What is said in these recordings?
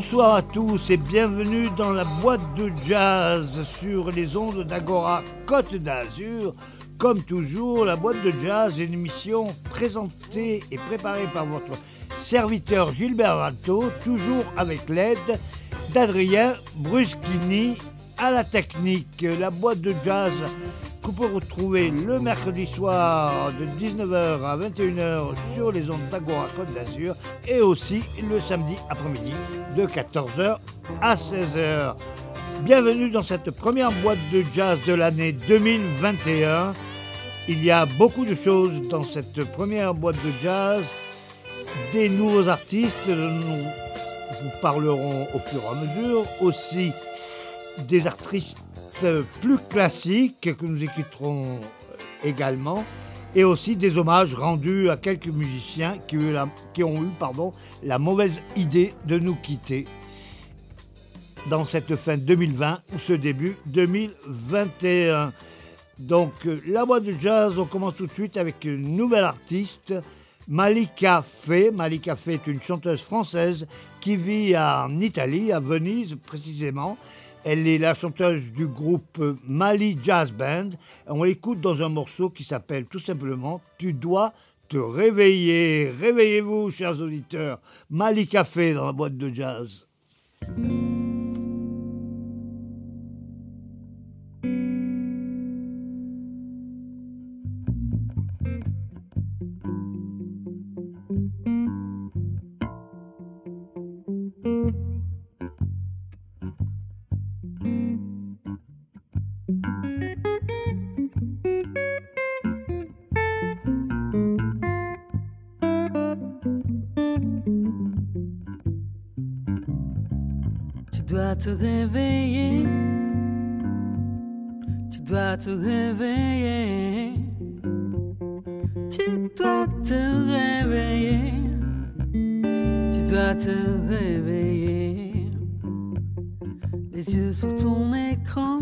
Bonsoir à tous et bienvenue dans la boîte de jazz sur les ondes d'Agora Côte d'Azur. Comme toujours, la boîte de jazz est une émission présentée et préparée par votre serviteur Gilbert Alto, toujours avec l'aide d'Adrien Bruschini à la technique. La boîte de jazz que vous retrouver le mercredi soir de 19h à 21h sur les ondes d'Agora Côte d'Azur et aussi le samedi après-midi de 14h à 16h. Bienvenue dans cette première boîte de jazz de l'année 2021. Il y a beaucoup de choses dans cette première boîte de jazz, des nouveaux artistes, nous vous parlerons au fur et à mesure, aussi des artistes plus classiques que nous écouterons également, et aussi des hommages rendus à quelques musiciens qui, ont eu la, mauvaise idée de nous quitter dans cette fin 2020 ou ce début 2021. Donc la boîte de jazz, on commence tout de suite avec une nouvelle artiste, Malika Fay. Malika Fay est une chanteuse française qui vit en Italie, à Venise précisément. Elle est la chanteuse du groupe Mali Jazz Band. On l'écoute dans un morceau qui s'appelle tout simplement Tu dois te réveiller. Réveillez-vous, chers auditeurs. Malika Fay dans la boîte de jazz. Te réveiller. Tu dois te réveiller. Tu dois te réveiller. Les yeux sur ton écran.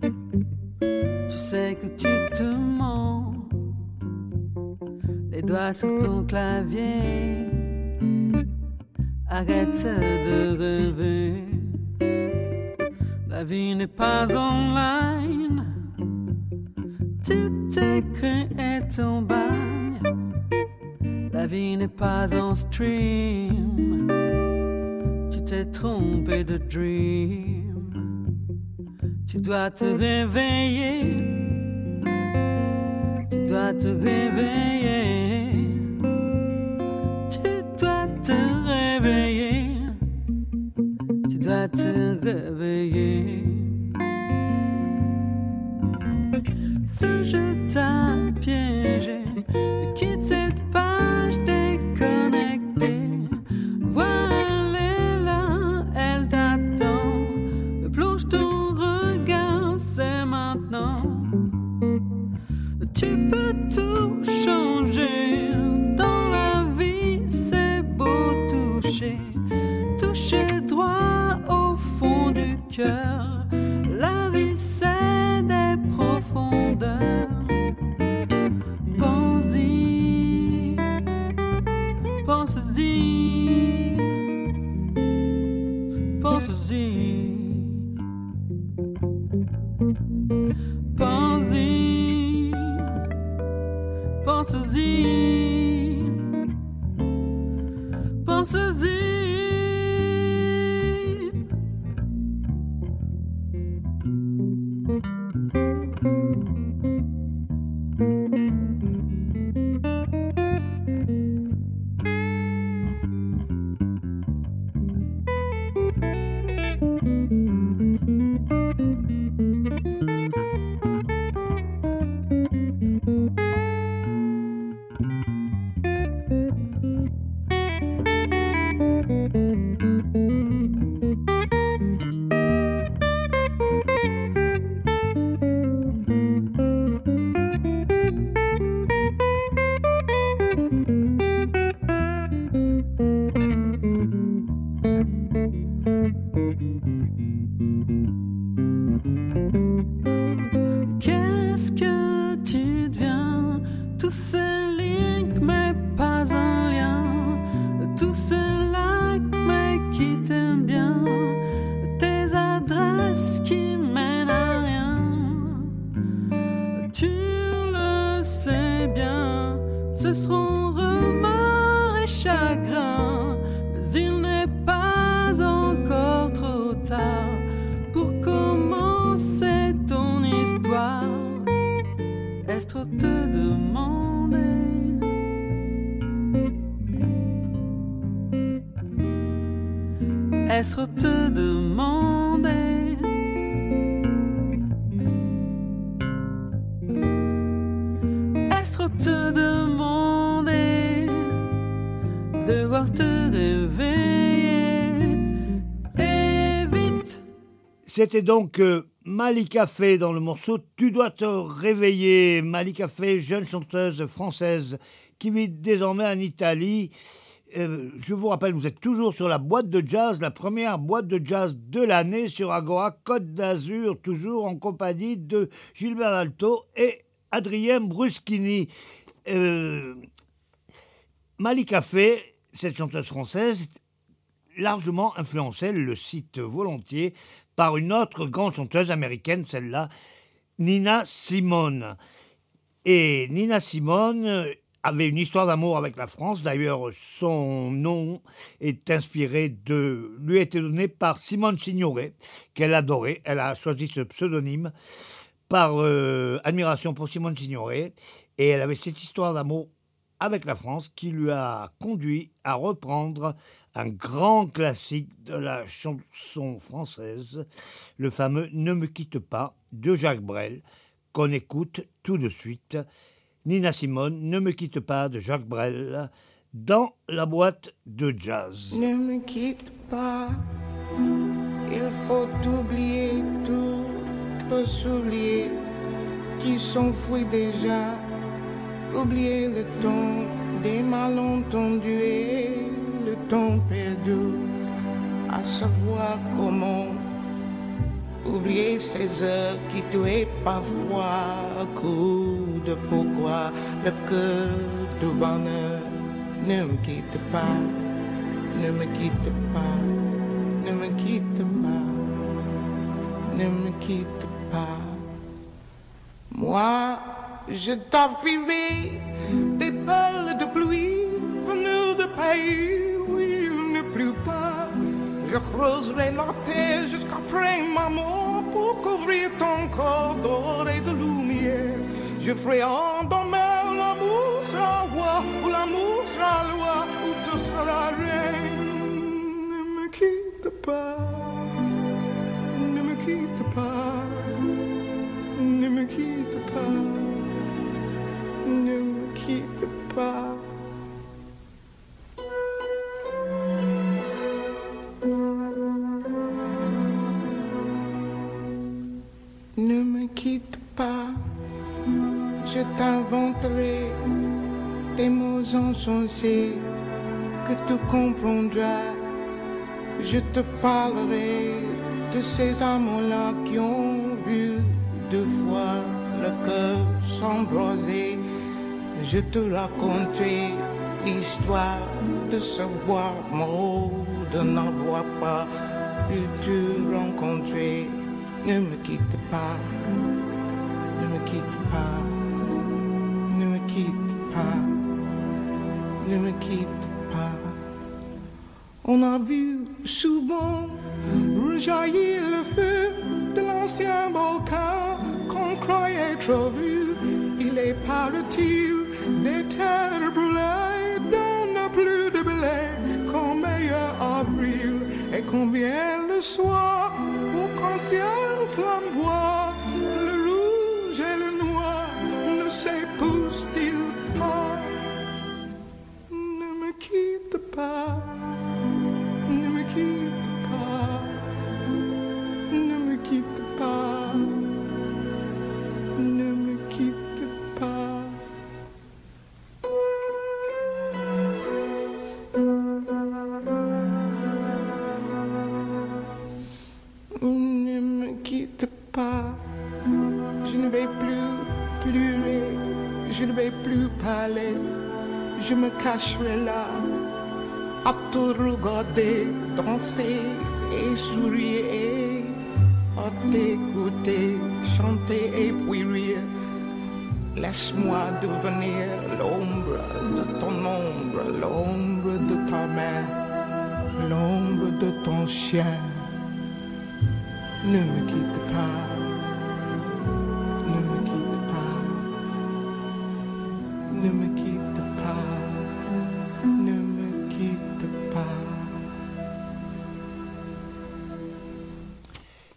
Tu sais que tu te mens. Les doigts sur ton clavier. Arrête de rêver. La vie n'est pas online. Tu t'es créé ton bagne. La vie n'est pas en stream. Tu t'es trompé de dream. Tu dois te réveiller. Tu dois te réveiller. Tu dois te réveiller. Tu dois te réveiller. Ce jeu Est-ce te demander Est-ce te demander Devoir te réveiller? Et vite C'était donc euh, Malika Fay dans le morceau Tu dois te réveiller. Malika Fay, jeune chanteuse française qui vit désormais en Italie. Euh, je vous rappelle, vous êtes toujours sur la boîte de jazz, la première boîte de jazz de l'année sur Agora Côte d'Azur, toujours en compagnie de Gilbert Alto et Adrien Bruschini. Euh, Malika Fay, cette chanteuse française, largement influencée, le cite volontiers, par une autre grande chanteuse américaine, celle-là, Nina Simone. Et Nina Simone avait une histoire d'amour avec la France. D'ailleurs, son nom est inspiré de, lui a été donné par Simone Signoret, qu'elle adorait. Elle a choisi ce pseudonyme par euh, admiration pour Simone Signoret. Et elle avait cette histoire d'amour avec la France qui lui a conduit à reprendre un grand classique de la chanson française, le fameux Ne me quitte pas de Jacques Brel, qu'on écoute tout de suite. Nina Simone, Ne me quitte pas de Jacques Brel, dans la boîte de jazz. Ne me quitte pas, il faut oublier tout, peu s'oublier qui s'enfuit déjà, oublier le temps des malentendus et le temps perdu, à savoir comment oublier ces heures qui tuaient parfois, coup de pourquoi le cœur du bonheur ne me quitte pas, ne me quitte pas, ne me quitte pas, ne me quitte pas. Moi, je t'enfuirai des balles de pluie venues de pays où il ne pleut pas. Je creuserai la terre jusqu'après ma mort pour couvrir ton corps d'or et de lumière. Je ferai en demain l'amour sera roi, où l'amour sera loi, où tu seras reine. Ne me quitte pas, ne me quitte pas, ne me quitte pas, ne me quitte pas. Quitte pas, je t'inventerai des mots insensés que tu comprendras. Je te parlerai de ces amants-là qui ont vu deux fois le cœur s'embraser. Je te raconterai l'histoire de ce bois mort, de n'avoir pas pu te rencontrer. Ne me quitte pas, quitte pas, ne me quitte pas, ne me quitte pas. On a vu souvent rejaillir le feu de l'ancien volcan qu'on croyait trop vu. Il est parti des terres brûlées, dont n'a plus de blé qu'en meilleur avril. Et combien le soir, au qu'un ciel flamboie,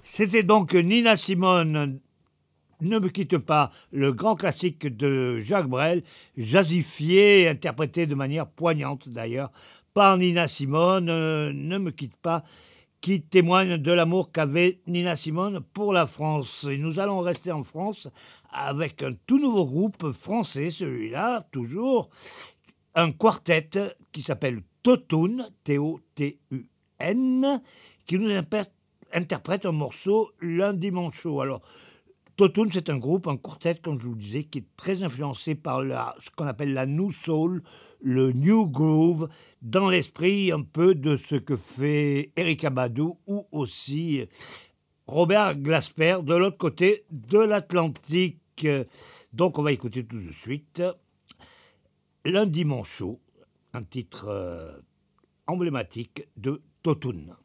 C'était donc Nina Simone, Ne me quitte pas, le grand classique de Jacques Brel, jazzifié, interprété de manière poignante d'ailleurs par Nina Simone, euh, Ne me quitte pas, qui témoigne de l'amour qu'avait Nina Simone pour la France. Et nous allons rester en France avec un tout nouveau groupe français, celui-là, toujours, un quartet qui s'appelle Totun, T-O-T-U-N, qui nous interprète un morceau lundi manchot. Alors, Totun, c'est un groupe, un quartet, comme je vous le disais, qui est très influencé par ce qu'on appelle la New Soul, le New Groove, dans l'esprit un peu de ce que fait Eric Abadou ou aussi Robert Glasper de l'autre côté de l'Atlantique. Donc, on va écouter tout de suite Lundi Manchot, un titre euh, emblématique de Totun.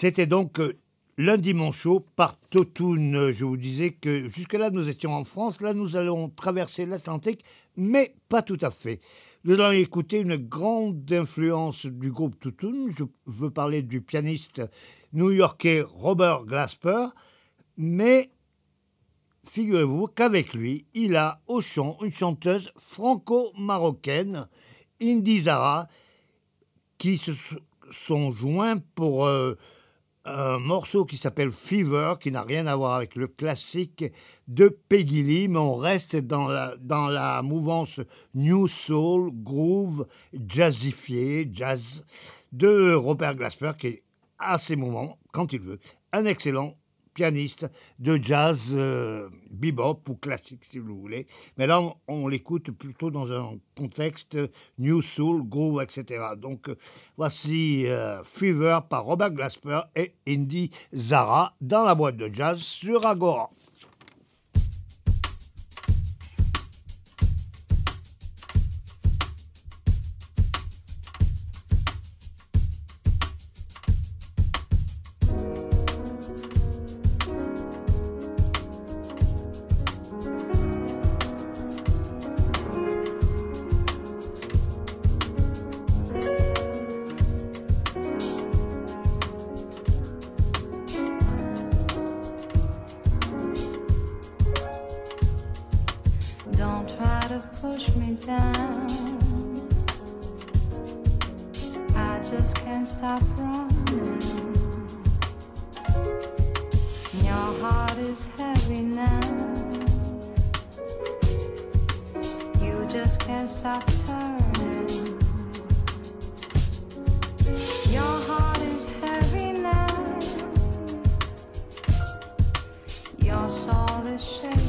C'était donc euh, lundi mon show par Totoun. Je vous disais que jusque-là, nous étions en France. Là, nous allons traverser l'Atlantique, mais pas tout à fait. Nous allons écouter une grande influence du groupe Totoun. Je veux parler du pianiste new-yorkais Robert Glasper. Mais figurez-vous qu'avec lui, il a au chant une chanteuse franco-marocaine, Indy Zara, qui se sont joints pour euh, un morceau qui s'appelle Fever, qui n'a rien à voir avec le classique de Peggy Lee, mais on reste dans la, dans la mouvance New Soul, groove, jazzifié, jazz, de Robert Glasper, qui est à ces moments, quand il veut, un excellent pianiste de jazz euh, bebop ou classique si vous voulez. Mais là, on, l'écoute plutôt dans un contexte New Soul, Groove, etc. Donc euh, voici euh, Fever par Robert Glasper et Indy Zara dans la boîte de jazz sur Agora. We all saw the shade.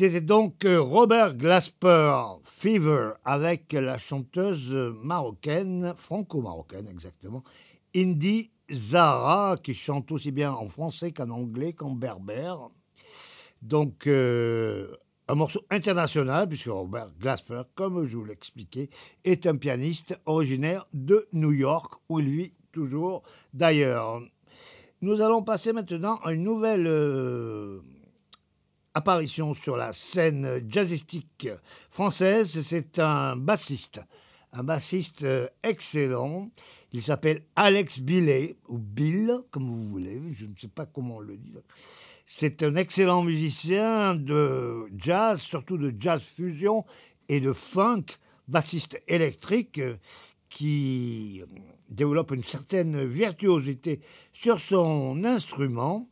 C'était donc euh, Robert Glasper, Fever, avec la chanteuse marocaine, franco-marocaine exactement, Indy Zara, qui chante aussi bien en français qu'en anglais, qu'en berbère. Donc, euh, un morceau international, puisque Robert Glasper, comme je vous l'expliquais, est un pianiste originaire de New York, où il vit toujours d'ailleurs. Nous allons passer maintenant à une nouvelle euh, apparition sur la scène jazzistique française. C'est un bassiste, un bassiste euh, excellent. Il s'appelle Alex Billet, ou Bill, comme vous voulez, je ne sais pas comment on le dit. C'est un excellent musicien de jazz, surtout de jazz fusion et de funk, bassiste électrique euh, qui développe une certaine virtuosité sur son instrument.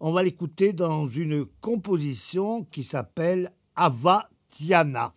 On va l'écouter dans une composition qui s'appelle Avatiana.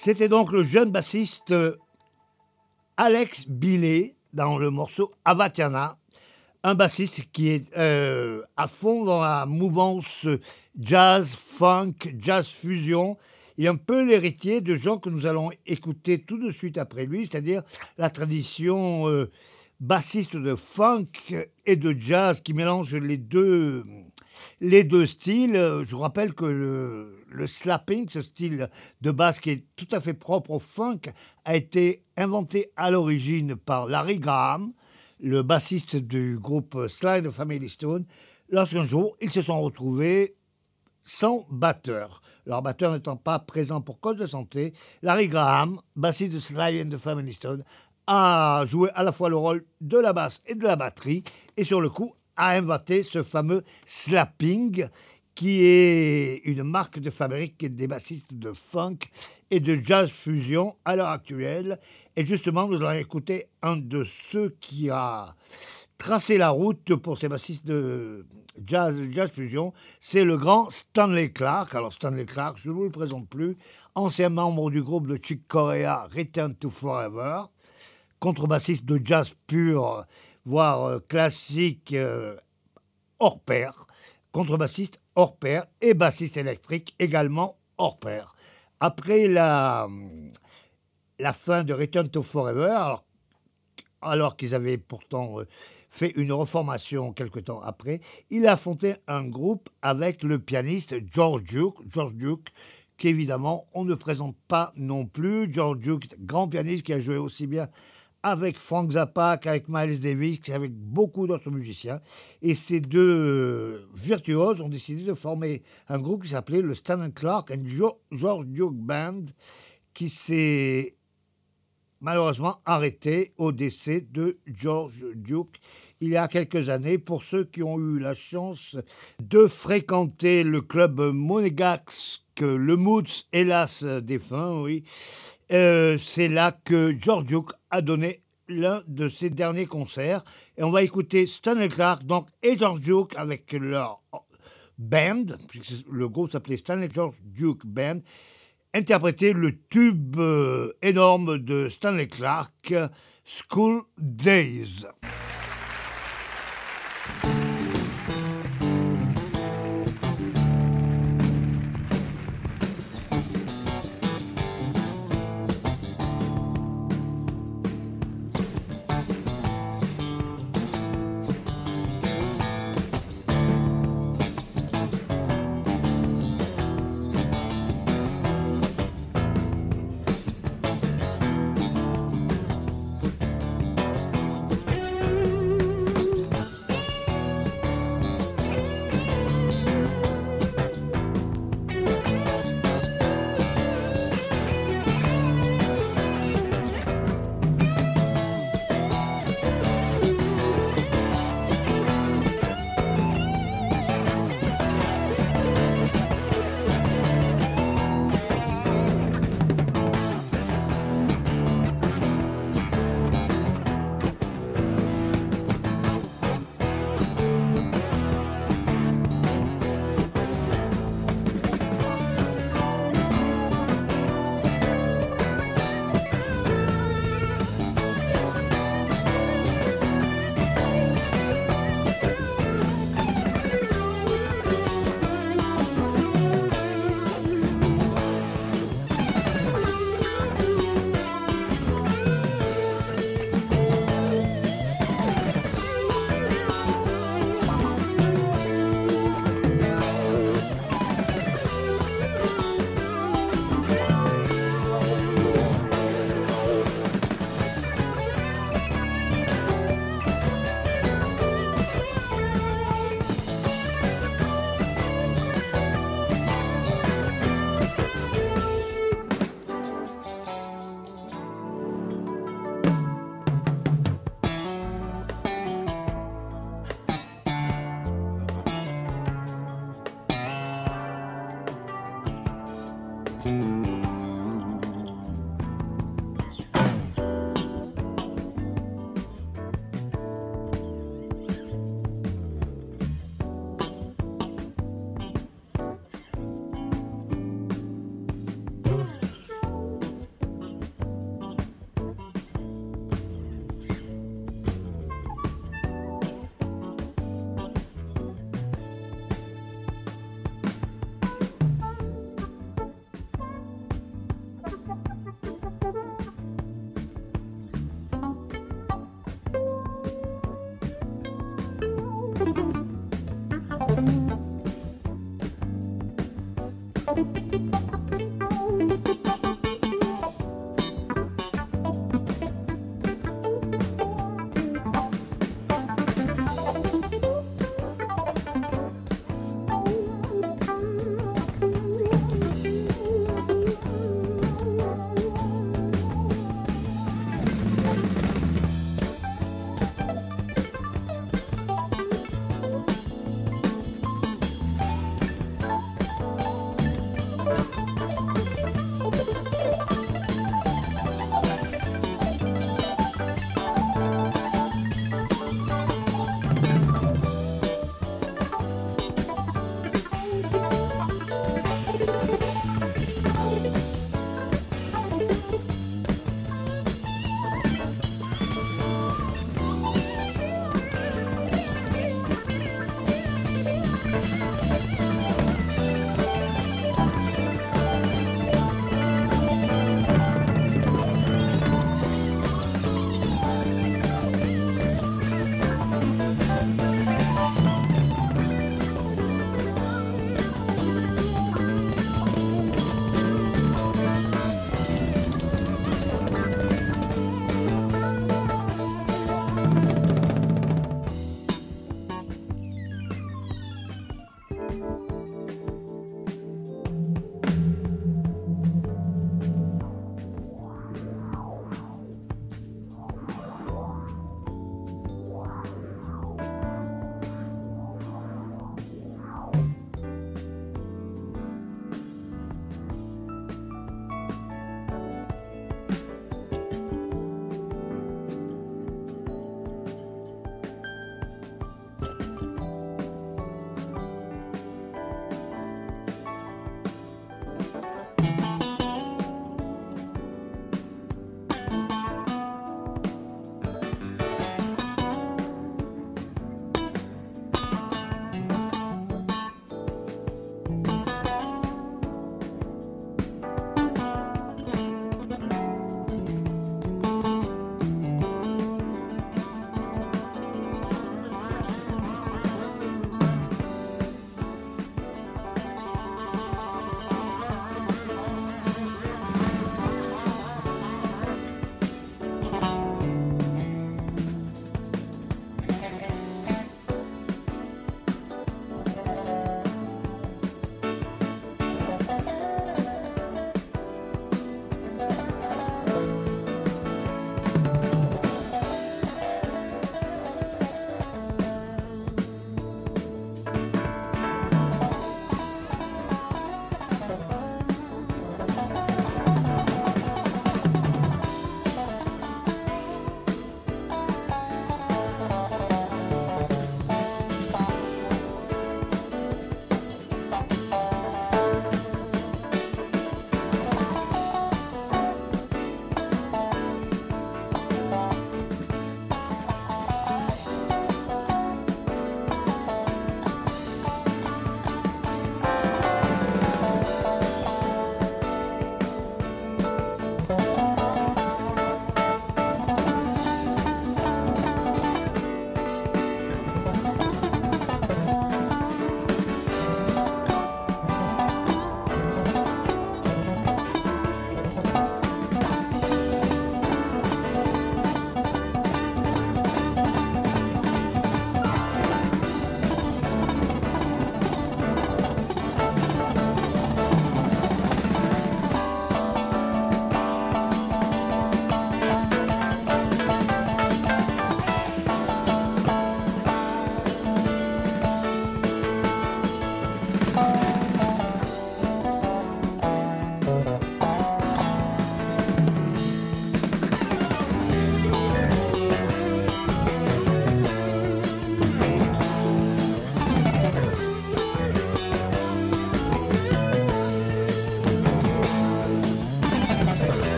C'était donc le jeune bassiste euh, Alex Billet dans le morceau Avatiana, un bassiste qui est euh, à fond dans la mouvance jazz, funk, jazz fusion, et un peu l'héritier de gens que nous allons écouter tout de suite après lui, c'est-à-dire la tradition euh, bassiste de funk et de jazz qui mélange les deux les deux styles. Je vous rappelle que le, slapping, ce style de basse qui est tout à fait propre au funk, a été inventé à l'origine par Larry Graham, le bassiste du groupe Slide of Family Stone, lorsqu'un jour ils se sont retrouvés sans batteur. Leur batteur n'étant pas présent pour cause de santé, Larry Graham, bassiste de Sly and the Family Stone, a joué à la fois le rôle de la basse et de la batterie, et sur le coup a inventé ce fameux slapping qui est une marque de fabrique des bassistes de funk et de jazz fusion à l'heure actuelle. Et justement, nous allons écouter un de ceux qui a tracé la route pour ces bassistes de jazz, jazz fusion, c'est le grand Stanley Clark. Alors Stanley Clark, je ne vous le présente plus, ancien membre du groupe de Chick Corea Return to Forever, contrebassiste de jazz pur voire euh, classique euh, hors pair, contrebassiste hors pair et bassiste électrique également hors pair. Après la, la fin de Return to Forever, alors, qu'ils avaient pourtant euh, fait une reformation quelque temps après, il a fondé un groupe avec le pianiste George Duke, George Duke qu'évidemment on ne présente pas non plus. George Duke, grand pianiste qui a joué aussi bien avec Frank Zappa, avec Miles Davis, avec beaucoup d'autres musiciens. Et ces deux virtuoses ont décidé de former un groupe qui s'appelait le Stan Clark and George Duke Band, qui s'est malheureusement arrêté au décès de George Duke il y a quelques années. Pour ceux qui ont eu la chance de fréquenter le club monégasque, le Moods, hélas défunt, oui, euh, c'est là que George Duke a donné l'un de ses derniers concerts. Et on va écouter Stanley Clark donc, et George Duke avec leur band, puisque le groupe s'appelait Stanley George Duke Band, interpréter le tube euh, énorme de Stanley Clark, School Days.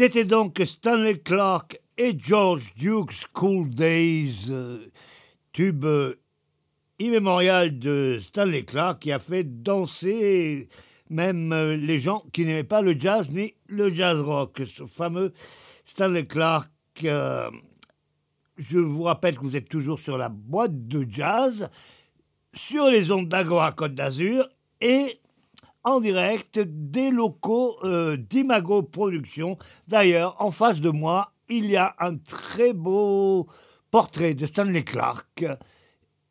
C'était donc Stanley Clark et George Duke School Days, euh, tube euh, immémorial de Stanley Clark qui a fait danser même euh, les gens qui n'aimaient pas le jazz ni le jazz rock. Ce fameux Stanley Clark. je vous rappelle que vous êtes toujours sur la boîte de jazz, sur les ondes d'Agora Côte d'Azur et en direct des locaux euh, d'Imago Productions. D'ailleurs, en face de moi, il y a un très beau portrait de Stanley Clark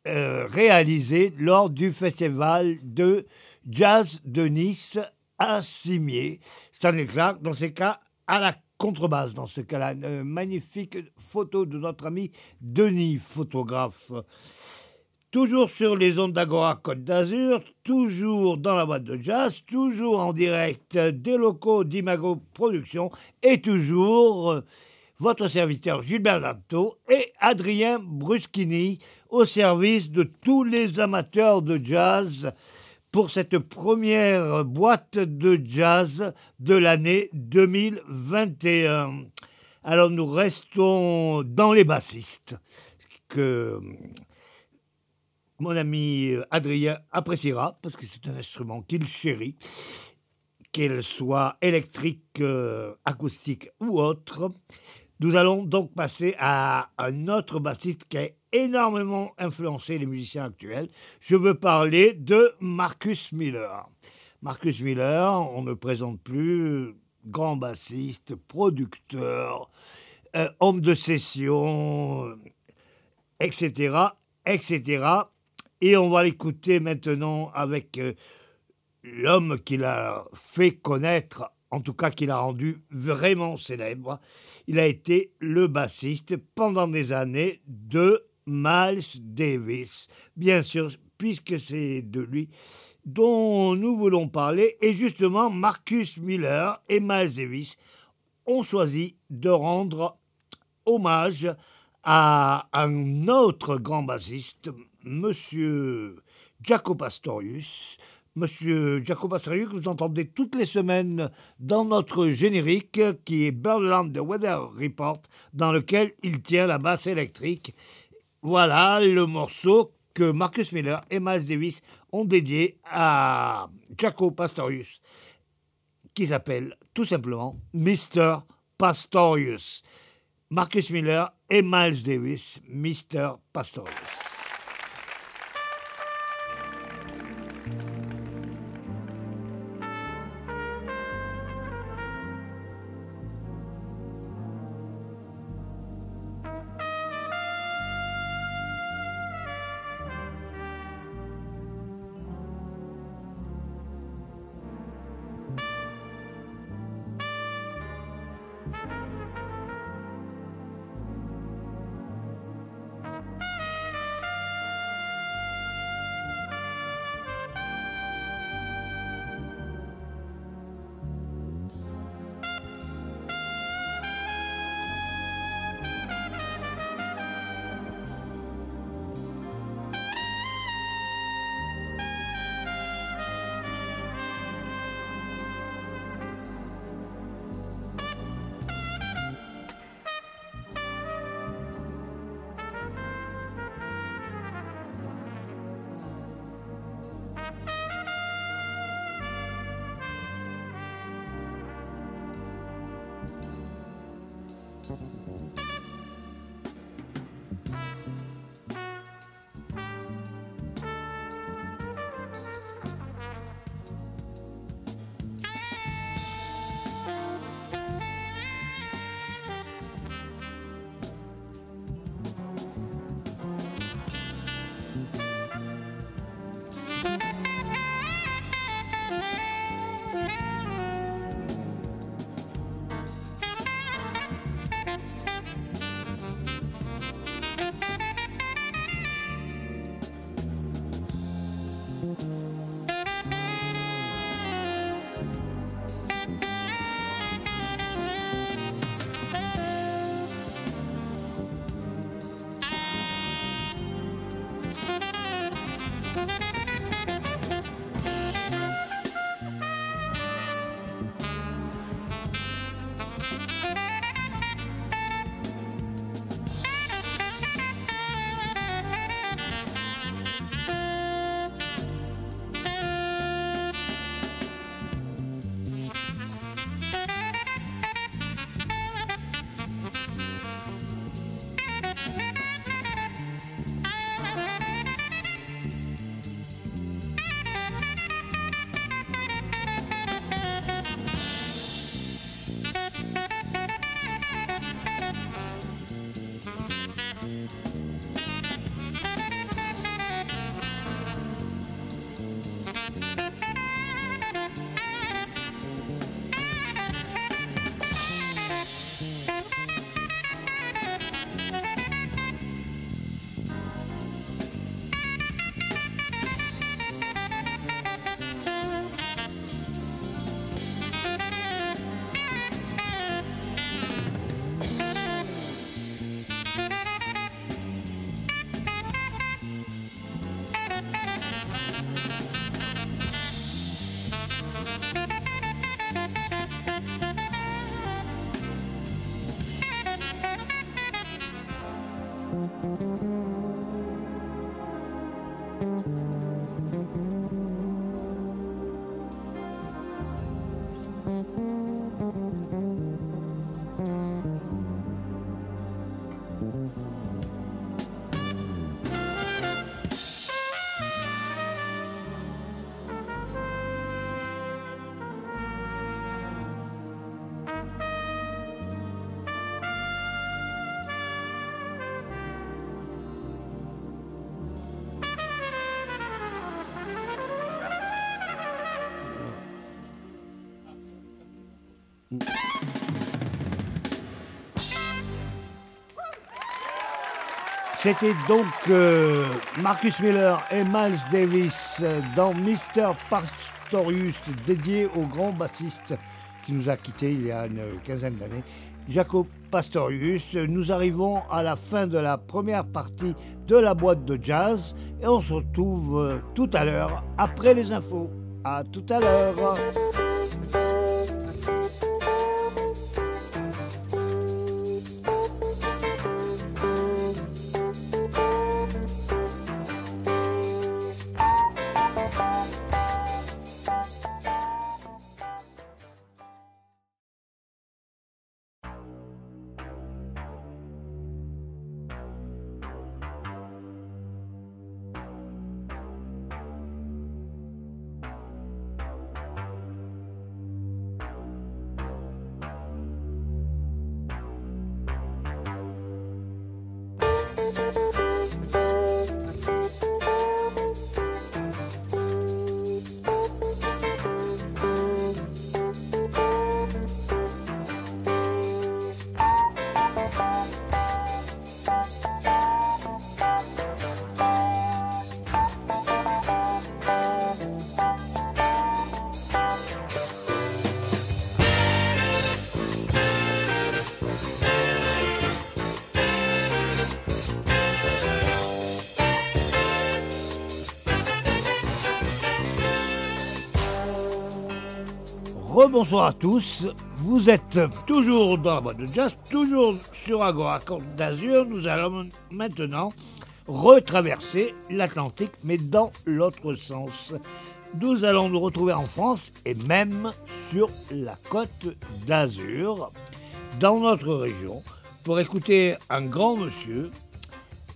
euh, réalisé lors du festival de jazz de Nice à Cimier. Stanley Clark, dans ces cas, à la contrebasse, dans ce cas-là. Une magnifique photo de notre ami Denis, photographe. Toujours sur les ondes d'Agora Côte d'Azur, toujours dans la boîte de jazz, toujours en direct des locaux d'Imago Productions et toujours euh, votre serviteur Gilbert Lanto et Adrien Bruschini au service de tous les amateurs de jazz pour cette première boîte de jazz de l'année 2021. Alors nous restons dans les bassistes que mon ami euh, Adrien appréciera, parce que c'est un instrument qu'il chérit, qu'elle soit électrique, euh, acoustique ou autre. Nous allons donc passer à un autre bassiste qui a énormément influencé les musiciens actuels. Je veux parler de Marcus Miller. Marcus Miller, on ne présente plus, grand bassiste, producteur, euh, homme de session, etc., etc. Et on va l'écouter maintenant avec euh, l'homme qui l'a fait connaître, en tout cas qui l'a rendu vraiment célèbre. Il a été le bassiste pendant des années de Miles Davis. Bien sûr, puisque c'est de lui dont nous voulons parler. Et justement, Marcus Miller et Miles Davis ont choisi de rendre hommage à un autre grand bassiste, Monsieur Jaco Pastorius. Monsieur Jaco Pastorius, que vous entendez toutes les semaines dans notre générique qui est Birdland The Weather Report, dans lequel il tient la basse électrique. Voilà le morceau que Marcus Miller et Miles Davis ont dédié à Jaco Pastorius, qui s'appelle tout simplement Mr. Pastorius. Marcus Miller et Miles Davis, Mr. Pastorius. C'était donc euh, Marcus Miller et Miles Davis dans Mr. Pastorius, dédié au grand bassiste qui nous a quittés il y a une quinzaine d'années, Jacob Pastorius. Nous arrivons à la fin de la première partie de la boîte de jazz et on se retrouve euh, tout à l'heure après les infos. À tout à l'heure. Rebonsoir à tous. Vous êtes toujours dans la boîte de jazz, toujours sur Agora Côte d'Azur. Nous allons maintenant retraverser l'Atlantique, mais dans l'autre sens. Nous allons nous retrouver en France et même sur la côte d'Azur, dans notre région, pour écouter un grand monsieur,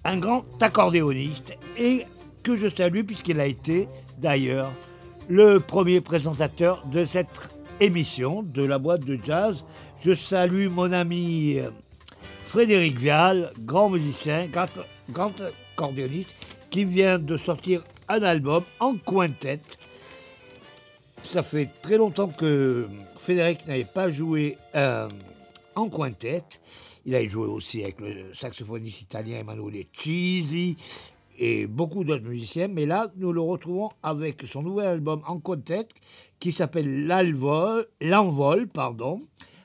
un grand accordéoniste, et que je salue puisqu'il a été d'ailleurs le premier présentateur de cette émission de la boîte de jazz. Je salue mon ami euh, Frédéric Vial, grand musicien, grand, accordéoniste, qui vient de sortir un album en quintet. Ça fait très longtemps que Frédéric n'avait pas joué euh, en quintet. Il a joué aussi avec le saxophoniste italien Emanuele Cisi et beaucoup d'autres musiciens, mais là, nous le retrouvons avec son nouvel album en quintet qui s'appelle L'Envol. pardon.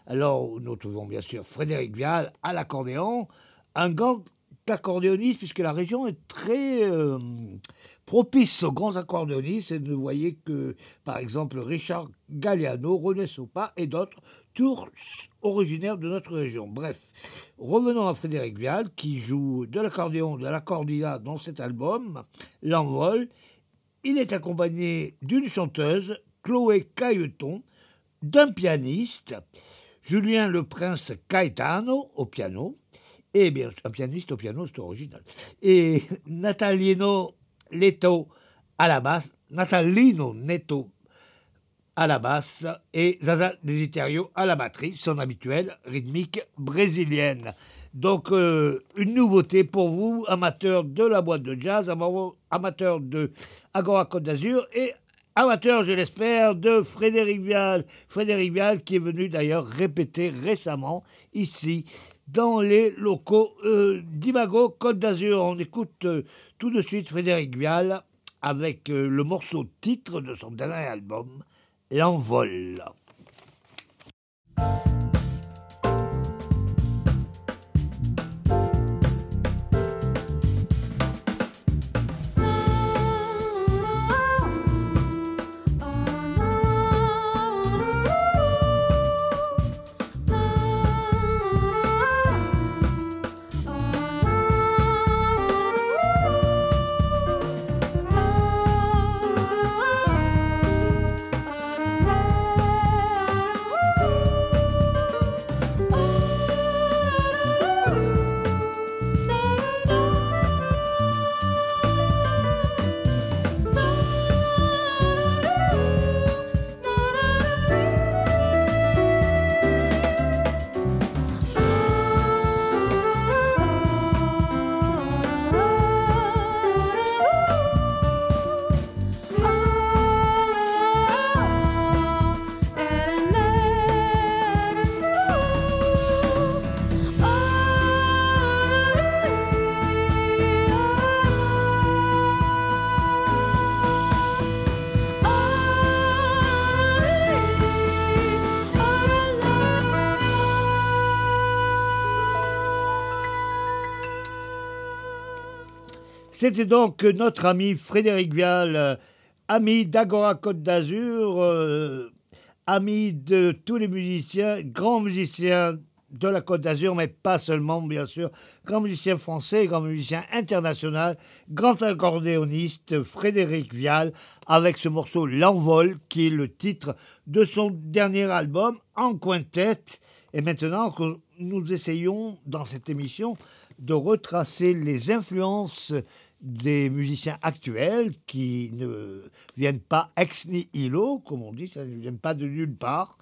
Alors, nous trouvons bien sûr Frédéric Vial à l'accordéon, un grand accordéoniste, puisque la région est très euh, propice aux grands accordéonistes. Et vous voyez que, par exemple, Richard Galliano, René Sopa et d'autres, tous originaires de notre région. Bref, revenons à Frédéric Vial, qui joue de l'accordéon, de l'accordéa dans cet album, L'Envol. Il est accompagné d'une chanteuse, Chloé Cailleton, d'un pianiste, Julien le Prince Caetano au piano, et bien un pianiste au piano, c'est original, et Natalino Leto à la basse, Natalino Neto à la basse et Zaza Desiterio à la batterie, son habituelle rythmique brésilienne. Donc euh, une nouveauté pour vous, amateurs de la boîte de jazz, amateurs de Agora Côte d'Azur et amateur, je l'espère, de Frédéric Vial. Frédéric Vial qui est venu d'ailleurs répéter récemment ici dans les locaux euh, d'Imago Côte d'Azur. On écoute euh, tout de suite Frédéric Vial avec le morceau titre de son dernier album, L'envol. C'était donc notre ami Frédéric Vial, euh, ami d'Agora Côte d'Azur, euh, ami de tous les musiciens, grands musiciens de la Côte d'Azur, mais pas seulement, bien sûr, grand musicien français, grand musicien international, grand accordéoniste Frédéric Vial, avec ce morceau L'Envol, qui est le titre de son dernier album en quintette. Et maintenant que nous essayons, dans cette émission, de retracer les influences des musiciens actuels qui ne viennent pas ex nihilo, comme on dit, ça ne viennent pas de nulle part.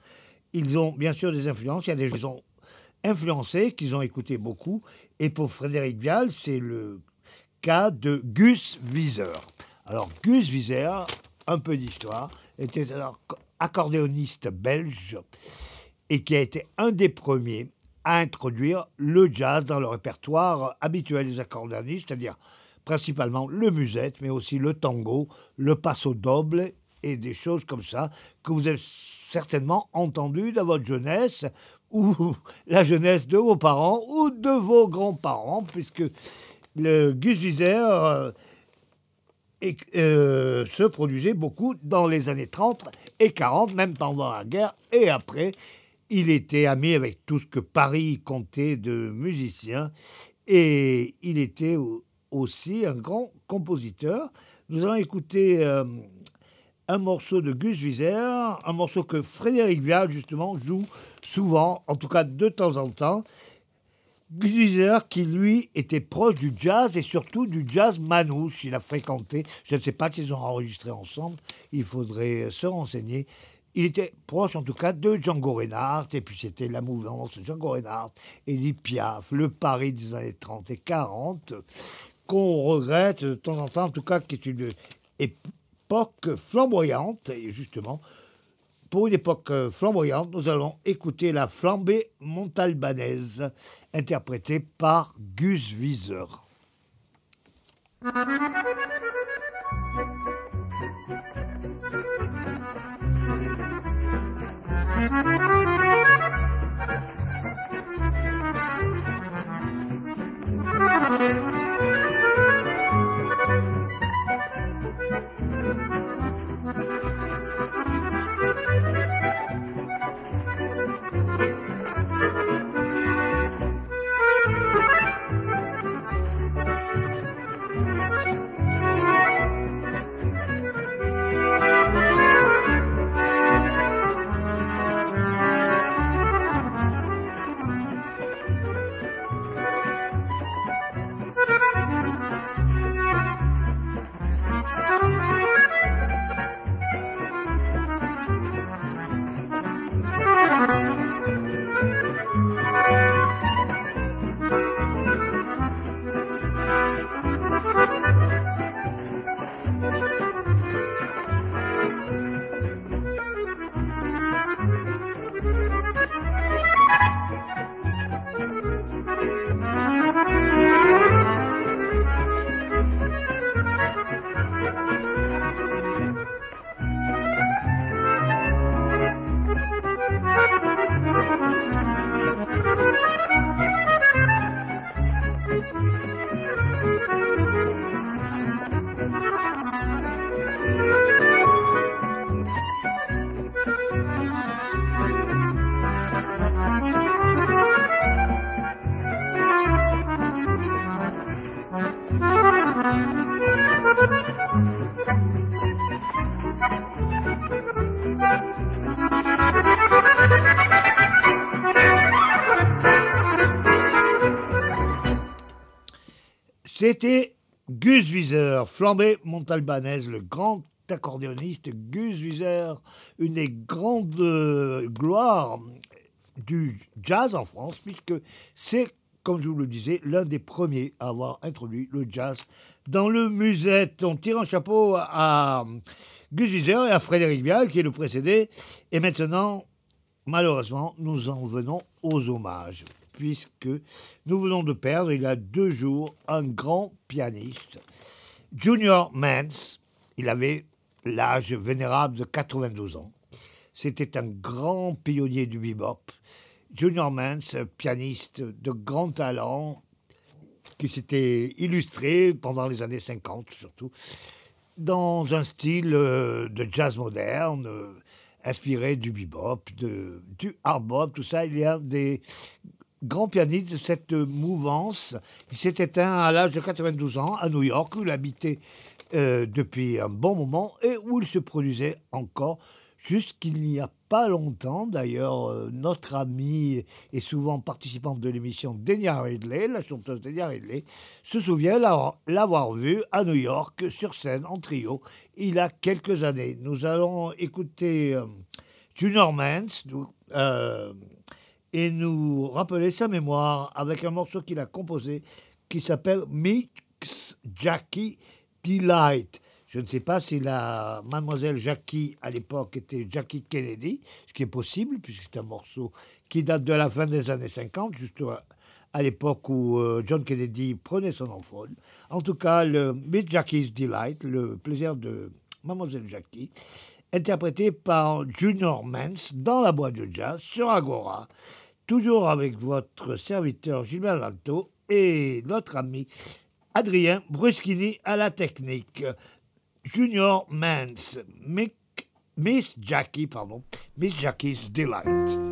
Ils ont bien sûr des influences, il y a des gens qui ont influencé, qu'ils ont écouté beaucoup. Et pour Frédéric Vial, c'est le cas de Gus Wieser. Alors Gus Wieser, un peu d'histoire, était un accordéoniste belge et qui a été un des premiers à introduire le jazz dans le répertoire habituel des accordéonistes, c'est-à-dire principalement le musette, mais aussi le tango, le passo doble et des choses comme ça que vous avez certainement entendu dans votre jeunesse ou la jeunesse de vos parents ou de vos grands-parents, puisque le Gus euh, euh, se produisait beaucoup dans les années 30 et 40, même pendant la guerre et après. Il était ami avec tout ce que Paris comptait de musiciens et il était aussi un grand compositeur. Nous allons écouter euh, un morceau de Gus Wieser, un morceau que Frédéric Vial, justement, joue souvent, en tout cas de temps en temps. Gus Wieser, qui lui était proche du jazz et surtout du jazz manouche. Il a fréquenté, je ne sais pas s'ils ont enregistré ensemble, il faudrait se renseigner. Il était proche en tout cas de Django Reinhardt, et puis c'était la mouvance Django Reinhardt, Edith Piaf, le Paris des années 30 et 40, qu'on regrette de temps en temps, en tout cas qui est une époque flamboyante, et justement, pour une époque flamboyante, nous allons écouter la flambée montalbanaise, interprétée par Gus Wieser. C'était Gus Wieser, flambé montalbanaise, le grand accordéoniste Gus Wieser, une des grandes euh, gloires du jazz en France, puisque c'est, comme je vous le disais, l'un des premiers à avoir introduit le jazz dans le musette. On tire un chapeau à Gus Wieser et à Frédéric Vial, qui est le précédé. Et maintenant, malheureusement, nous en venons aux hommages puisque nous venons de perdre, il y a deux jours, un grand pianiste, Junior Mance. Il avait l'âge vénérable de 92 ans. C'était un grand pionnier du bebop. Junior Mance, pianiste de grand talent, qui s'était illustré pendant les années 50 surtout, dans un style euh, de jazz moderne, euh, inspiré du bebop, du hard bop, tout ça. Il y a des grands pianistes de cette mouvance. Il s'est éteint à l'âge de 92 ans à New York, où il habitait euh, depuis un bon moment et où il se produisait encore jusqu'il n'y a pas longtemps. D'ailleurs, euh, notre ami et souvent participante de l'émission Denia Ridley, la chanteuse Denia Ridley, se souvient l'avoir vu à New York sur scène en trio il y a quelques années. Nous allons écouter euh, Junior euh, et nous rappeler sa mémoire avec un morceau qu'il a composé qui s'appelle Mix Jackie Delight. Je ne sais pas si la mademoiselle Jackie, à l'époque, était Jackie Kennedy, ce qui est possible, puisque c'est un morceau qui date de la fin des années 50, juste à l'époque où euh, John Kennedy prenait son envol. En tout cas, le Miss Jackie's Delight, le plaisir de mademoiselle Jackie, interprété par Junior Mans dans la boîte de jazz sur Agora, toujours avec votre serviteur Gilbert Lanto et notre ami Adrien Bruschini à la technique. Junior Mans, Miss Jackie, pardon, Miss Jackie's Delight.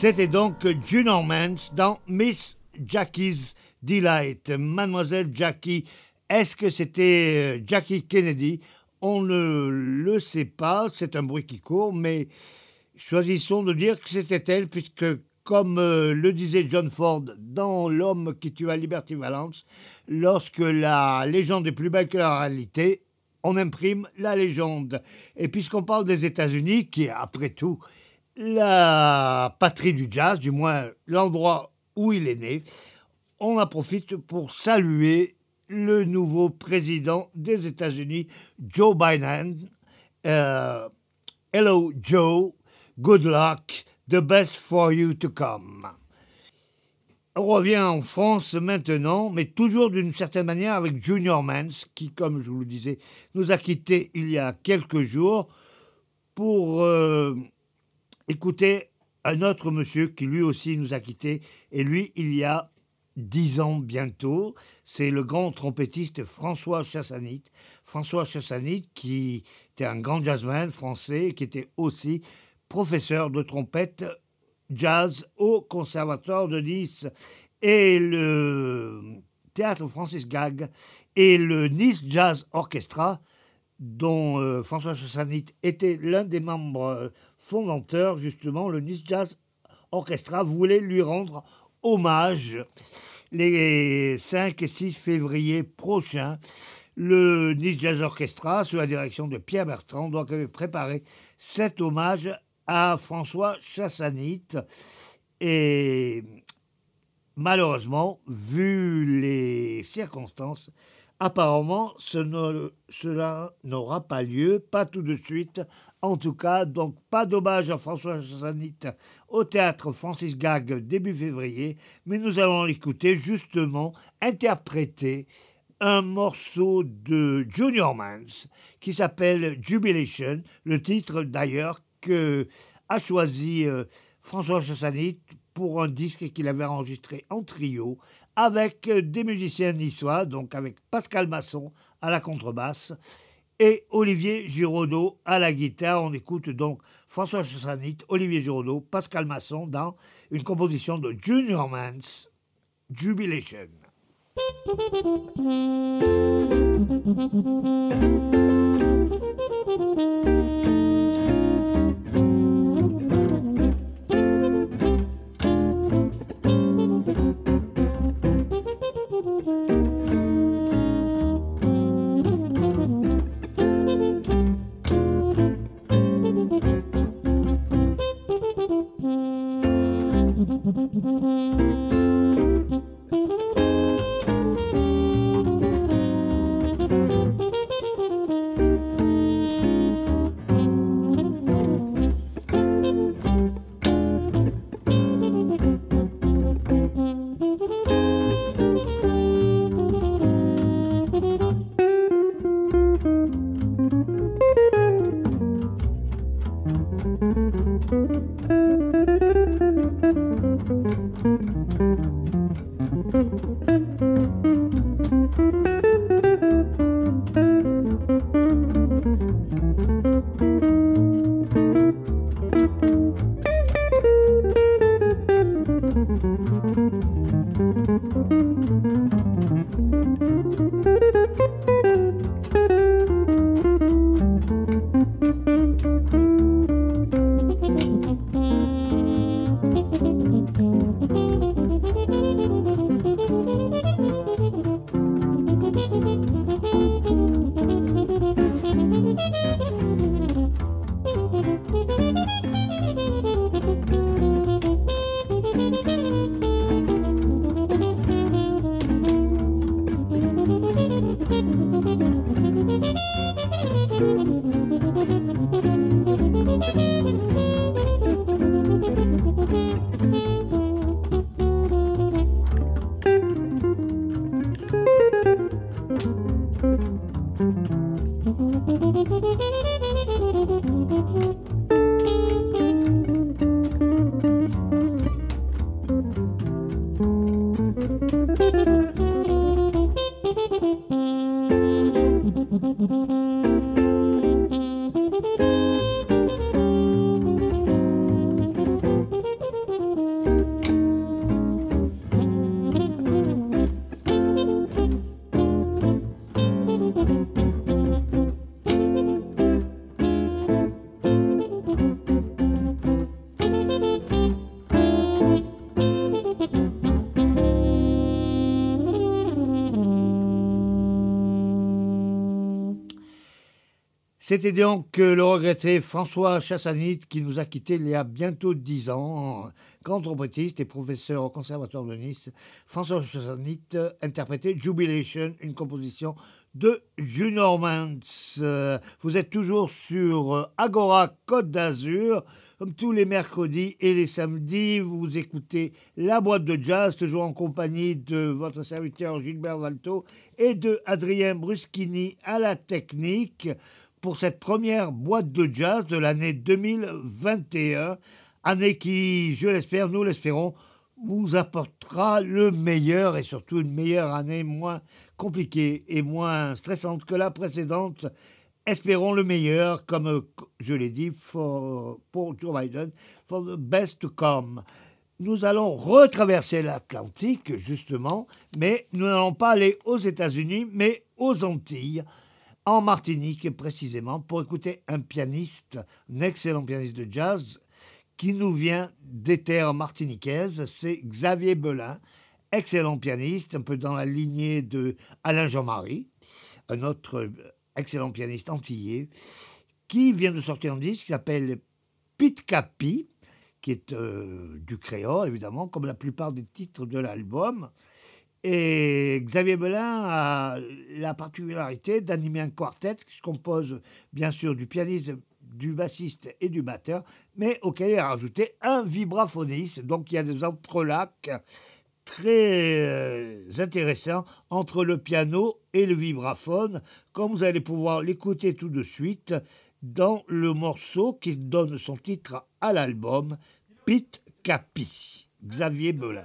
C'était donc Junior Mans dans Miss Jackie's Delight. Mademoiselle Jackie, est-ce que c'était euh, Jackie Kennedy? On ne le sait pas, c'est un bruit qui court, mais choisissons de dire que c'était elle, puisque comme euh, le disait John Ford dans L'homme qui tua Liberty Valance, lorsque la légende est plus belle que la réalité, on imprime la légende. Et puisqu'on parle des États-Unis, qui après tout la patrie du jazz, du moins l'endroit où il est né, on en profite pour saluer le nouveau président des États-Unis, Joe Biden. Euh, hello Joe, good luck, the best for you to come. On revient en France maintenant, mais toujours d'une certaine manière avec Junior Mans, qui, comme je vous le disais, nous a quittés il y a quelques jours pour euh, écoutez un autre monsieur qui lui aussi nous a quittés, et lui, il y a dix ans bientôt, c'est le grand trompettiste François Chassanit. François Chassanit, qui était un grand jazzman français, qui était aussi professeur de trompette jazz au Conservatoire de Nice. Et le théâtre Francis Gag et le Nice Jazz Orchestra dont euh, François Chassanit était l'un des membres euh, fondateurs, justement, le Nice Jazz Orchestra voulait lui rendre hommage les 5 et 6 février prochains. Le Nice Jazz Orchestra, sous la direction de Pierre Bertrand, doit préparer cet hommage à François Chassanit. Et malheureusement, vu les circonstances, Apparemment, cela n'aura pas lieu, pas tout de suite. En tout cas, donc pas d'hommage à François Chassanit au théâtre Francis Gag début février, mais nous allons l'écouter justement interpréter un morceau de Junior Mans qui s'appelle Jubilation, le titre d'ailleurs que a choisi euh, François Chassanit pour un disque qu'il avait enregistré en trio avec euh, des musiciens niçois, donc avec Pascal Masson à la contrebasse et Olivier Giraudot à la guitare. On écoute donc François Chassanit, Olivier Giraudot, Pascal Masson dans une composition de Junior Mans, Jubilation. Thank you. C'était donc euh, le regretté François Chassanit qui nous a quittés il y a bientôt dix ans. Grand trompettiste et professeur au Conservatoire de Nice, François Chassanit interprétait Jubilation, une composition de Junior Mans. Vous êtes toujours sur euh, Agora Côte d'Azur. Comme tous les mercredis et les samedis, vous écoutez la boîte de jazz, toujours en compagnie de votre serviteur Gilbert Valto et de Adrien Bruschini à la technique pour cette première boîte de jazz de l'année 2021, année qui, je l'espère, nous l'espérons, vous apportera le meilleur et surtout une meilleure année moins compliquée et moins stressante que la précédente. Espérons le meilleur, comme je l'ai dit pour Joe Biden, for the best to come. Nous allons retraverser l'Atlantique, justement, mais nous n'allons pas aller aux États-Unis, mais aux Antilles en Martinique précisément, pour écouter un pianiste, un excellent pianiste de jazz, qui nous vient des terres martiniquaises, c'est Xavier Belin, excellent pianiste, un peu dans la lignée de Alain Jean-Marie, un autre excellent pianiste antillais, qui vient de sortir un disque qui s'appelle Pitcapi, qui est euh, du créole évidemment, comme la plupart des titres de l'album. Et Xavier Belin a la particularité d'animer un quartet qui se compose bien sûr du pianiste, du bassiste et du batteur, mais auquel il a rajouté un vibraphoniste. Donc il y a des entrelacs très euh, intéressants entre le piano et le vibraphone, comme vous allez pouvoir l'écouter tout de suite dans le morceau qui donne son titre à l'album, Pit Capi, Xavier Belin.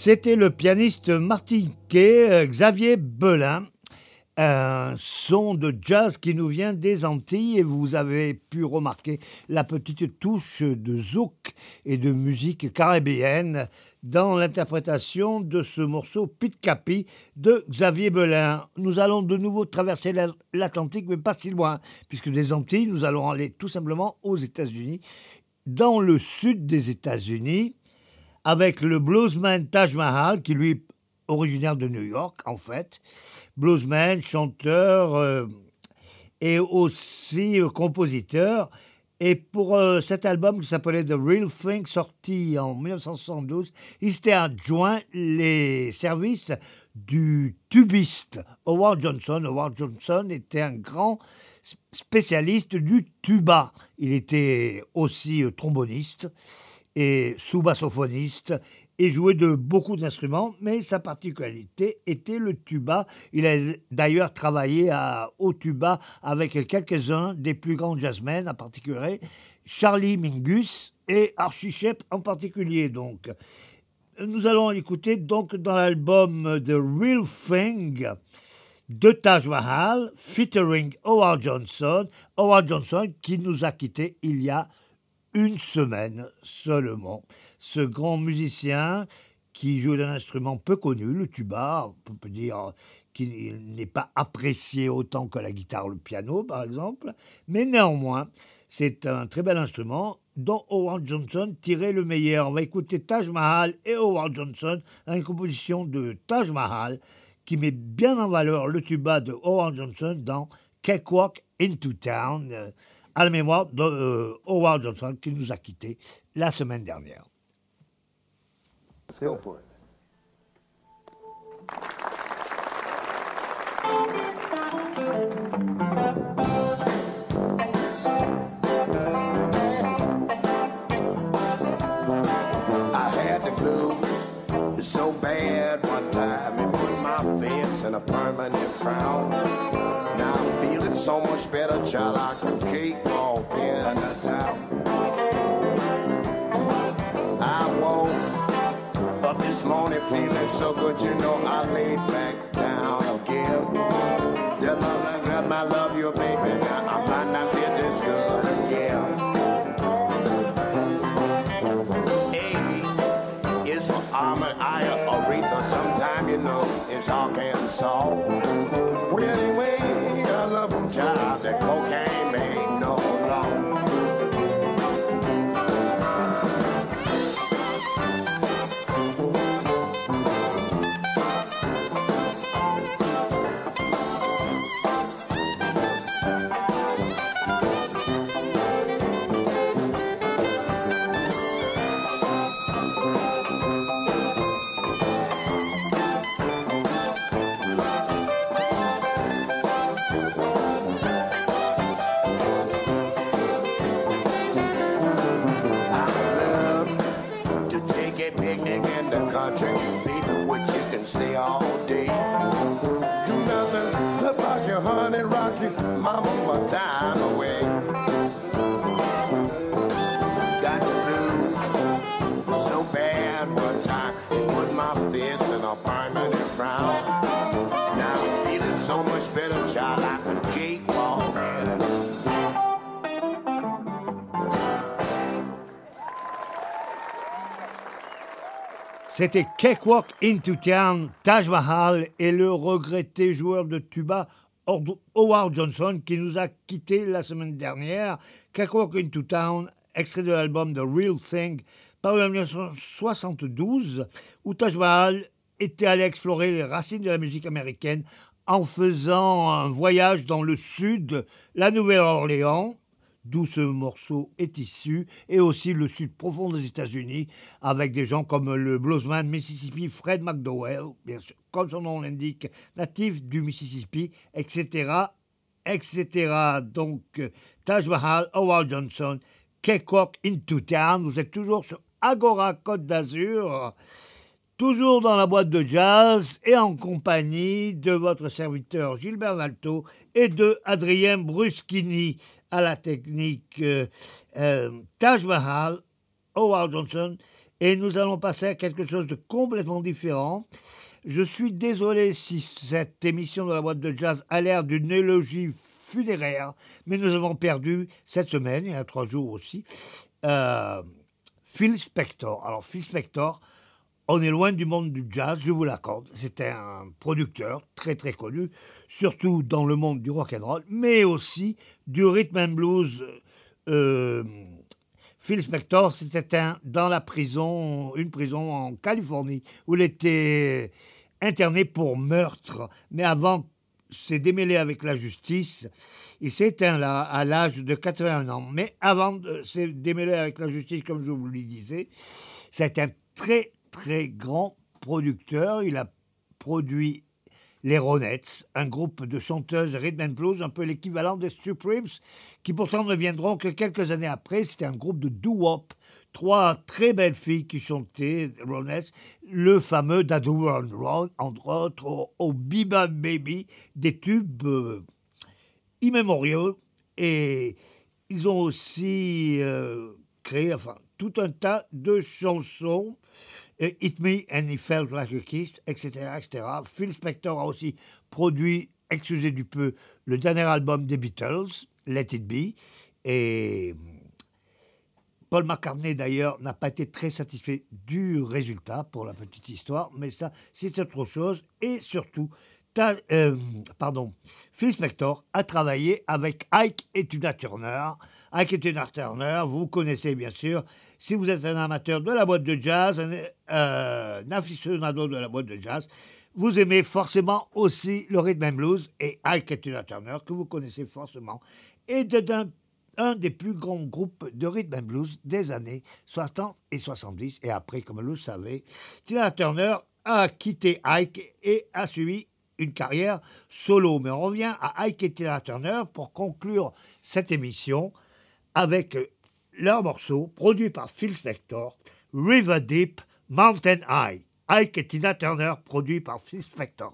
C'était le pianiste martiniquais euh, Xavier Belin, un son de jazz qui nous vient des Antilles et vous avez pu remarquer la petite touche de zouk et de musique caribéenne dans l'interprétation de ce morceau Pit Capi de Xavier Belin. Nous allons de nouveau traverser l'Atlantique, mais pas si loin, puisque des Antilles, nous allons aller tout simplement aux États-Unis. Dans le sud des États-Unis, avec le bluesman Taj Mahal, qui lui est originaire de New York, en fait. Bluesman, chanteur euh, et aussi euh, compositeur. Et pour euh, cet album qui s'appelait The Real Thing, sorti en 1972, il s'était adjoint les services du tubiste Howard Johnson. Howard Johnson était un grand spécialiste du tuba. Il était aussi tromboniste et sous-bassophoniste et jouait de beaucoup d'instruments, mais sa particularité était le tuba. Il a d'ailleurs travaillé à, au tuba avec quelques-uns des plus grands jazzmen, en particulier Charlie Mingus et Archie Shepp en particulier. Donc, nous allons écouter donc dans l'album The Real Thing de Taj Mahal, featuring Howard Johnson, Howard Johnson qui nous a quittés il y a une semaine seulement. Ce grand musicien qui joue d'un instrument peu connu, le tuba, on peut dire qu'il n'est pas apprécié autant que la guitare ou le piano, par exemple, mais néanmoins, c'est un très bel instrument dont Howard Johnson tirait le meilleur. On va écouter Taj Mahal et Howard Johnson une composition de Taj Mahal qui met bien en valeur le tuba de Howard Johnson dans Cakewalk into Town à la mémoire de euh, Howard Johnson qui nous a quittés la semaine dernière. So much better, child. I can keep walking town. I woke up this morning feeling so good, you know I laid back down again. Yeah, love, love, I love you, baby. Now I might not feel this good again. A is for Armand, I Aretha. Sometime you know it's. Well, anyway, I job. Stay all day. Do nothing look like your honey rock rocky, mama, my time away. Got the blues so bad time, it put my fist in a permanent frown. Now I'm feeling so much better, child, C'était Cakewalk into Town, Taj Mahal et le regretté joueur de tuba Howard Johnson qui nous a quittés la semaine dernière. Cakewalk into Town, extrait de l'album The Real Thing, paru en 1972, où Taj Mahal était allé explorer les racines de la musique américaine en faisant un voyage dans le sud, la Nouvelle-Orléans, d'où ce morceau est issu, et aussi le sud profond des États-Unis, avec des gens comme le bluesman Mississippi Fred McDowell, bien sûr, comme son nom l'indique, natif du Mississippi, etc., etc. Donc, Taj Mahal, Howard Johnson, Cakewalk into Town, vous êtes toujours sur Agora Côte d'Azur, toujours dans la boîte de jazz et en compagnie de votre serviteur Gilbert Nalto et de Adrien Bruschini à la technique euh, euh, Taj Mahal, Howard Johnson Et nous allons passer à quelque chose de complètement différent. Je suis désolé si cette émission de la boîte de jazz a l'air d'une élogie funéraire, mais nous avons perdu cette semaine, il y a trois jours aussi, euh, Phil Spector. Alors Phil Spector, on est loin du monde du jazz, je vous l'accorde. C'était un producteur très très connu, surtout dans le monde du rock and roll, mais aussi du rhythm and blues. Euh, Phil Spector, c'était un dans la prison, une prison en Californie, où il était interné pour meurtre, mais avant s'est démêlé avec la justice. Il s'est éteint là à l'âge de 81 ans. Mais avant de se démêler avec la justice, comme je vous le disais, c'est un très très grand producteur. Il a produit les Ronettes, un groupe de chanteuses rhythm and blues, un peu l'équivalent des Supremes, qui pourtant ne viendront que quelques années après. C'était un groupe de doo-wop, trois très belles filles qui chantaient Ronettes, le fameux Dadu Run Run, entre autres, au, au Biba Baby, des tubes euh, immémoriaux. Et ils ont aussi euh, créé enfin, tout un tas de chansons Hit Me and He Felt Like a Kiss, etc., etc. Phil Spector a aussi produit, excusez du peu, le dernier album des Beatles, Let It Be. Et Paul McCartney, d'ailleurs, n'a pas été très satisfait du résultat, pour la petite histoire, mais ça, c'est autre chose. Et surtout, euh, Phil Spector a travaillé avec Ike et Tina Turner. Ike et Tina Turner, vous connaissez bien sûr. Si vous êtes un amateur de la boîte de jazz, un, euh, un aficionado de la boîte de jazz, vous aimez forcément aussi le rhythm and blues et et Tina Turner, que vous connaissez forcément, et d'un un des plus grands groupes de rhythm and blues des années 60 et 70. Et après, comme vous le savez, Tina Turner a quitté Ike et a suivi une carrière solo. Mais on revient à Ike et Tina Turner pour conclure cette émission avec leur morceau produit par Phil Spector, River Deep, Mountain High. Ike et Tina Turner produit par Phil Spector.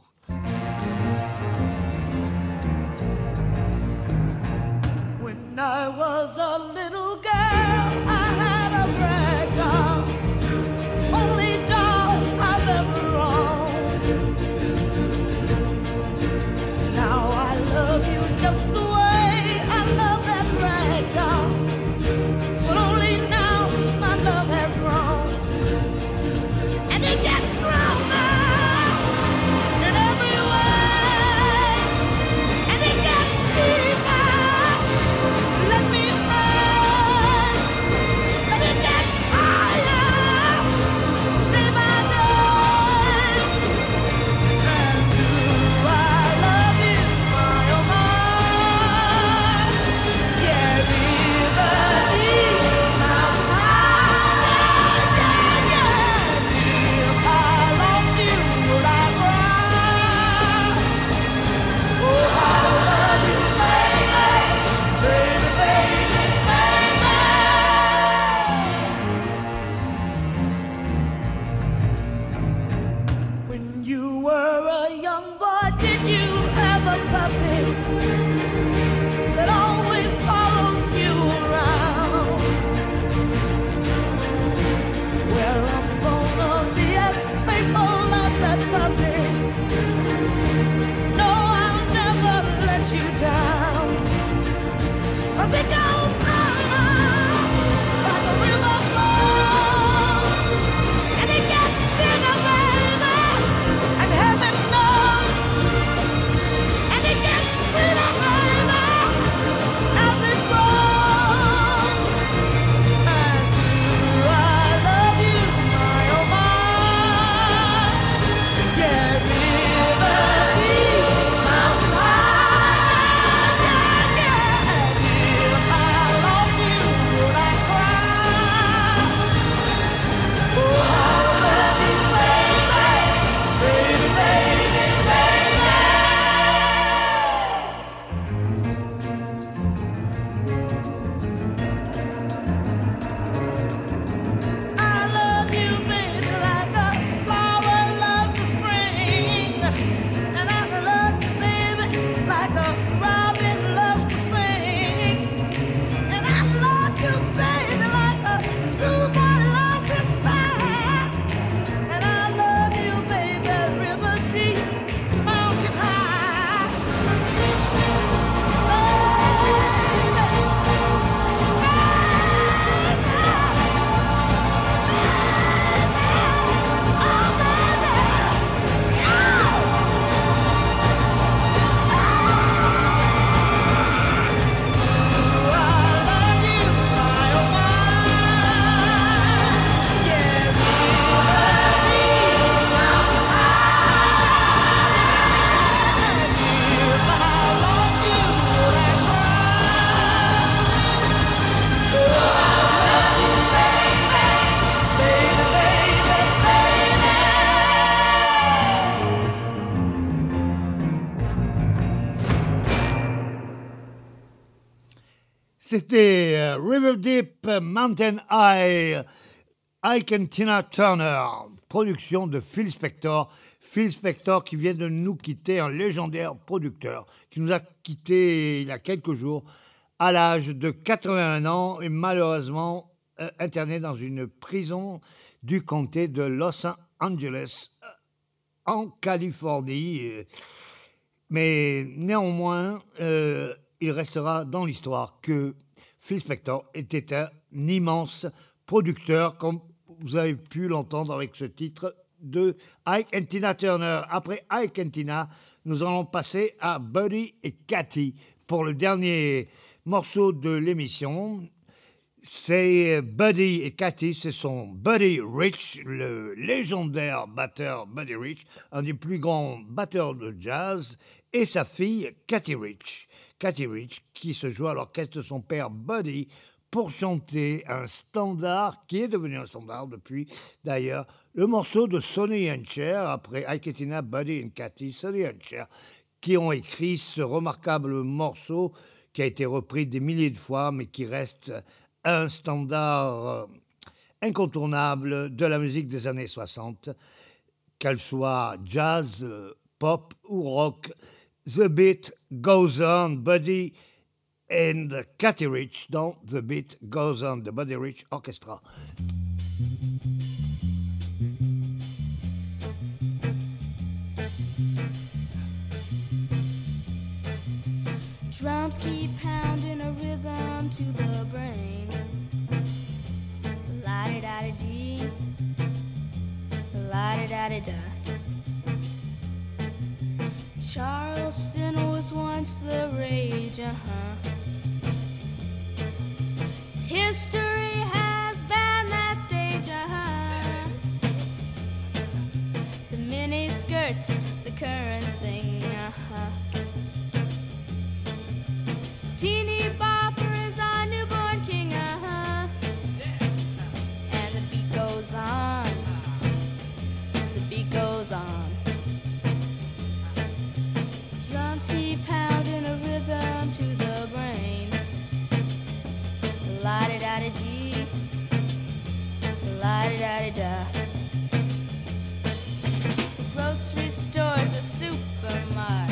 C'était euh, River Deep Mountain High, Ike and Tina Turner, production de Phil Spector. Phil Spector qui vient de nous quitter, un légendaire producteur qui nous a quittés il y a quelques jours à l'âge de 81 ans et malheureusement euh, interné dans une prison du comté de Los Angeles euh, en Californie. Mais néanmoins, il restera dans l'histoire que Phil Spector était un immense producteur, comme vous avez pu l'entendre avec ce titre de Ike and Tina Turner. Après Ike and Tina, nous allons passer à Buddy et Cathy pour le dernier morceau de l'émission. C'est Buddy et Cathy, ce sont Buddy Rich, le légendaire batteur Buddy Rich, un des plus grands batteurs de jazz, et sa fille Cathy Rich. Cathy Rich qui se joue à l'orchestre de son père Buddy pour chanter un standard qui est devenu un standard depuis d'ailleurs le morceau de Sonny and Cher après Iketina, Buddy et Cathy, Sonny and Cher qui ont écrit ce remarquable morceau qui a été repris des milliers de fois mais qui reste un standard euh, incontournable de la musique des années 60, qu'elle soit jazz, euh, pop ou rock. The Beat Goes On, Buddy and Cathy Rich dans The Beat Goes On, the Buddy Rich Orchestra. Drums keep pounding a rhythm to the brain. La da di dee, la da di da. Charleston was once the rage, uh huh. History has banned that stage, uh huh. The mini skirts, the current thing, uh huh. Teeny bopper is our newborn king, uh huh. And the beat goes on. The beat goes on. To the brain. La di da di dee. La di da di da. Grocery stores, a supermart,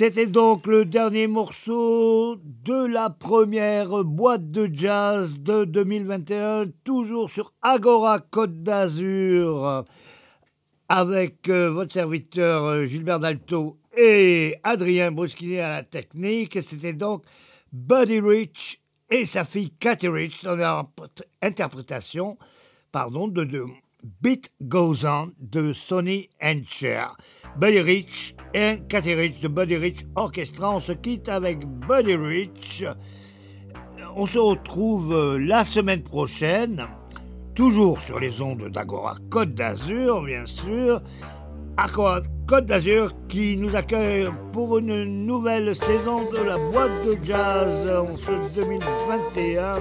C'était donc le dernier morceau de la première boîte de jazz de 2021, toujours sur Agora Côte d'Azur, avec euh, votre serviteur euh, Gilbert Dalto et Adrien Bruschini à la technique. C'était donc Buddy Rich et sa fille Cathy Rich dans leur interprétation pardon, de, de Beat Goes On de Sonny and Cher. Buddy Rich et Cathy Rich de Buddy Rich Orchestra. On se quitte avec Buddy Rich. On se retrouve euh, la semaine prochaine, toujours sur les ondes d'Agora Côte d'Azur, bien sûr. Agora Côte d'Azur qui nous accueille pour une nouvelle saison de la boîte de jazz en ce 2021.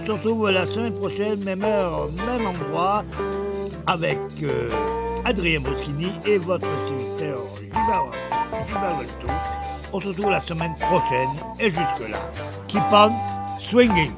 On se retrouve la semaine prochaine, même heure, même endroit, avec euh, Adrien Moschini et votre serviteur Walto. On se retrouve la semaine prochaine et jusque-là, keep on swinging!